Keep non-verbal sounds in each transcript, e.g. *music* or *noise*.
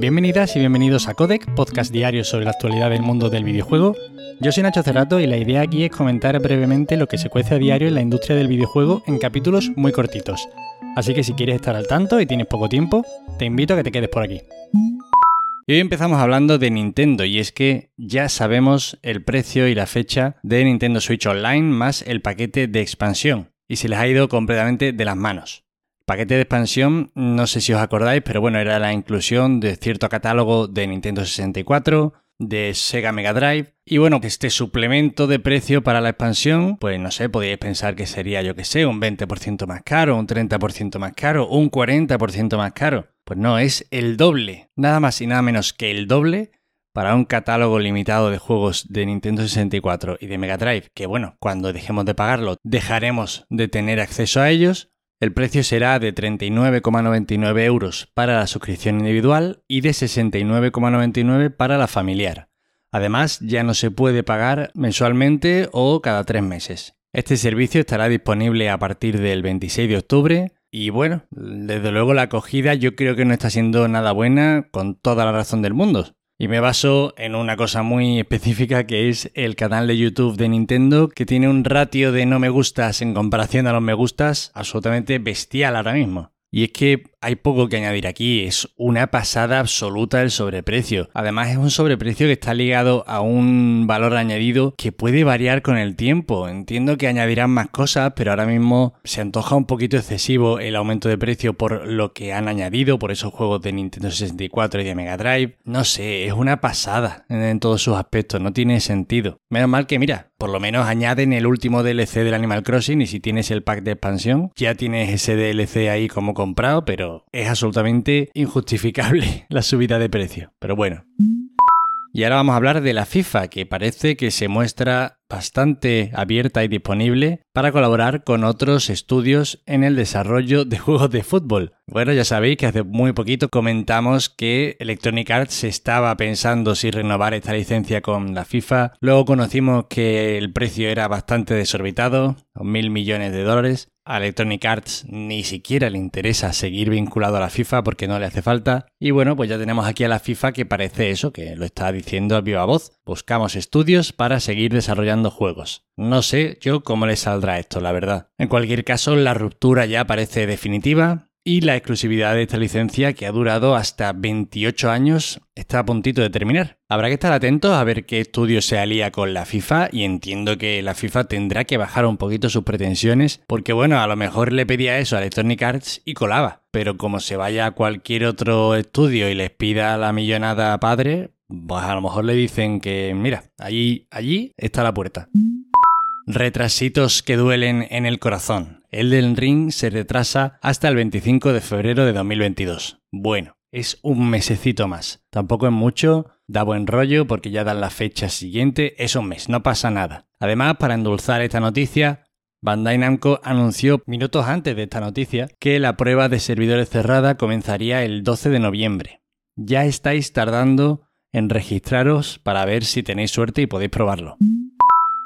Bienvenidas y bienvenidos a Codec, podcast diario sobre la actualidad del mundo del videojuego. Yo soy Nacho Cerrato y la idea aquí es comentar brevemente lo que se cuece a diario en la industria del videojuego en capítulos muy cortitos. Así que si quieres estar al tanto y tienes poco tiempo, te invito a que te quedes por aquí. Y hoy empezamos hablando de Nintendo y es que ya sabemos el precio y la fecha de Nintendo Switch Online más el paquete de expansión y se les ha ido completamente de las manos. Paquete de expansión, no sé si os acordáis, pero bueno, era la inclusión de cierto catálogo de Nintendo 64, de Sega Mega Drive. Y bueno, este suplemento de precio para la expansión, pues no sé, podríais pensar que sería, yo que sé, un 20% más caro, un 30% más caro, un 40% más caro. Pues no, es el doble, nada más y nada menos que el doble para un catálogo limitado de juegos de Nintendo 64 y de Mega Drive, que bueno, cuando dejemos de pagarlo dejaremos de tener acceso a ellos, el precio será de 39,99 euros para la suscripción individual y de 69,99 para la familiar. Además, ya no se puede pagar mensualmente o cada tres meses. Este servicio estará disponible a partir del 26 de octubre y bueno, desde luego la acogida yo creo que no está siendo nada buena con toda la razón del mundo. Y me baso en una cosa muy específica que es el canal de YouTube de Nintendo que tiene un ratio de no me gustas en comparación a los me gustas absolutamente bestial ahora mismo. Y es que hay poco que añadir aquí, es una pasada absoluta el sobreprecio. Además es un sobreprecio que está ligado a un valor añadido que puede variar con el tiempo. Entiendo que añadirán más cosas, pero ahora mismo se antoja un poquito excesivo el aumento de precio por lo que han añadido, por esos juegos de Nintendo 64 y de Mega Drive. No sé, es una pasada en todos sus aspectos, no tiene sentido. Menos mal que mira, por lo menos añaden el último DLC del Animal Crossing y si tienes el pack de expansión, ya tienes ese DLC ahí como comprado, pero es absolutamente injustificable *laughs* la subida de precio. Pero bueno. Y ahora vamos a hablar de la FIFA, que parece que se muestra bastante abierta y disponible para colaborar con otros estudios en el desarrollo de *laughs* juegos de fútbol. Bueno, ya sabéis que hace muy poquito comentamos que Electronic Arts estaba pensando si renovar esta licencia con la FIFA. Luego conocimos que el precio era bastante desorbitado, mil millones de dólares. A Electronic Arts ni siquiera le interesa seguir vinculado a la FIFA porque no le hace falta. Y bueno, pues ya tenemos aquí a la FIFA que parece eso, que lo está diciendo a viva voz. Buscamos estudios para seguir desarrollando juegos. No sé yo cómo le saldrá esto, la verdad. En cualquier caso, la ruptura ya parece definitiva y la exclusividad de esta licencia, que ha durado hasta 28 años, está a puntito de terminar. Habrá que estar atentos a ver qué estudio se alía con la FIFA y entiendo que la FIFA tendrá que bajar un poquito sus pretensiones porque bueno, a lo mejor le pedía eso a Electronic Arts y colaba, pero como se vaya a cualquier otro estudio y les pida la millonada padre, pues a lo mejor le dicen que, mira, allí, allí está la puerta. Retrasitos que duelen en el corazón. El del Ring se retrasa hasta el 25 de febrero de 2022. Bueno, es un mesecito más. Tampoco es mucho, da buen rollo porque ya dan la fecha siguiente, es un mes, no pasa nada. Además, para endulzar esta noticia, Bandai Namco anunció minutos antes de esta noticia que la prueba de servidores cerrada comenzaría el 12 de noviembre. Ya estáis tardando en registraros para ver si tenéis suerte y podéis probarlo.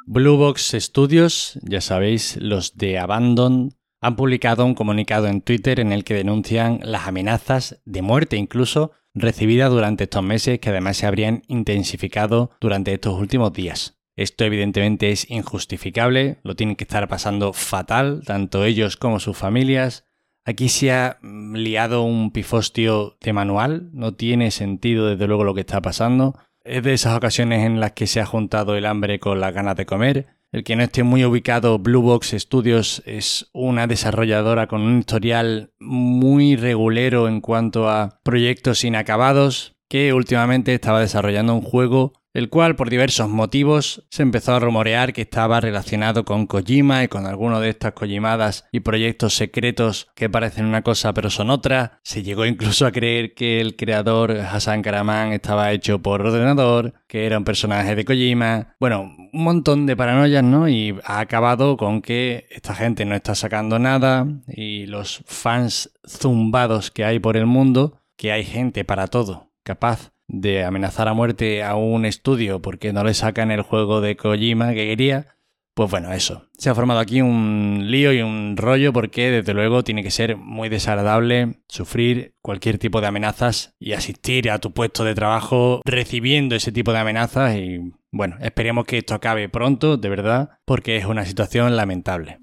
Blue Box Studios, ya sabéis, los de Abandon, han publicado un comunicado en Twitter en el que denuncian las amenazas de muerte incluso recibidas durante estos meses que además se habrían intensificado durante estos últimos días. Esto evidentemente es injustificable, lo tienen que estar pasando fatal, tanto ellos como sus familias, Aquí se ha mm, liado un pifostio de manual, no tiene sentido desde luego lo que está pasando. Es de esas ocasiones en las que se ha juntado el hambre con las ganas de comer. El que no esté muy ubicado, Blue Box Studios es una desarrolladora con un historial muy regulero en cuanto a proyectos inacabados, que últimamente estaba desarrollando un juego el cual por diversos motivos se empezó a rumorear que estaba relacionado con Kojima y con alguno de estas Kojimadas y proyectos secretos que parecen una cosa pero son otra. Se llegó incluso a creer que el creador Hassan Karaman estaba hecho por ordenador, que era un personaje de Kojima. Bueno, un montón de paranoias, ¿no? Y ha acabado con que esta gente no está sacando nada y los fans zumbados que hay por el mundo, que hay gente para todo, capaz de amenazar a muerte a un estudio porque no le sacan el juego de Kojima que quería, Pues bueno, eso. Se ha formado aquí un lío y un rollo porque desde luego tiene que ser muy desagradable sufrir cualquier tipo de amenazas y asistir a tu puesto de trabajo recibiendo ese tipo de amenazas y bueno, esperemos que esto acabe pronto, de verdad, porque es una situación lamentable.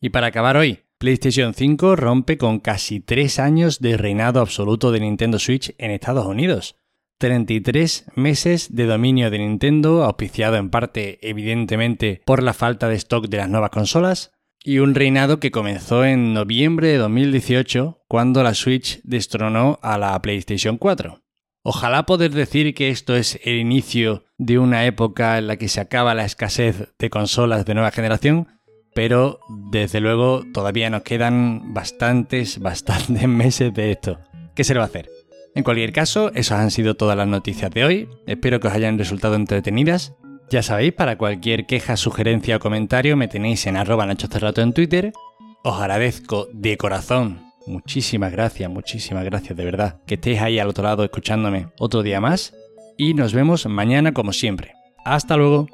Y para acabar hoy, PlayStation 5 rompe con casi tres años de reinado absoluto de Nintendo Switch en Estados Unidos. 33 meses de dominio de Nintendo, auspiciado en parte evidentemente por la falta de stock de las nuevas consolas, y un reinado que comenzó en noviembre de 2018 cuando la Switch destronó a la PlayStation 4. Ojalá poder decir que esto es el inicio de una época en la que se acaba la escasez de consolas de nueva generación, pero desde luego todavía nos quedan bastantes, *laughs* bastantes meses de esto. ¿Qué se le va a hacer? En cualquier caso, esas han sido todas las noticias de hoy. Espero que os hayan resultado entretenidas. Ya sabéis, para cualquier queja, sugerencia o comentario me tenéis en arroba nachocerrato en Twitter. Os agradezco de corazón. Muchísimas gracias, muchísimas gracias de verdad. Que estéis ahí al otro lado escuchándome otro día más. Y nos vemos mañana como siempre. Hasta luego.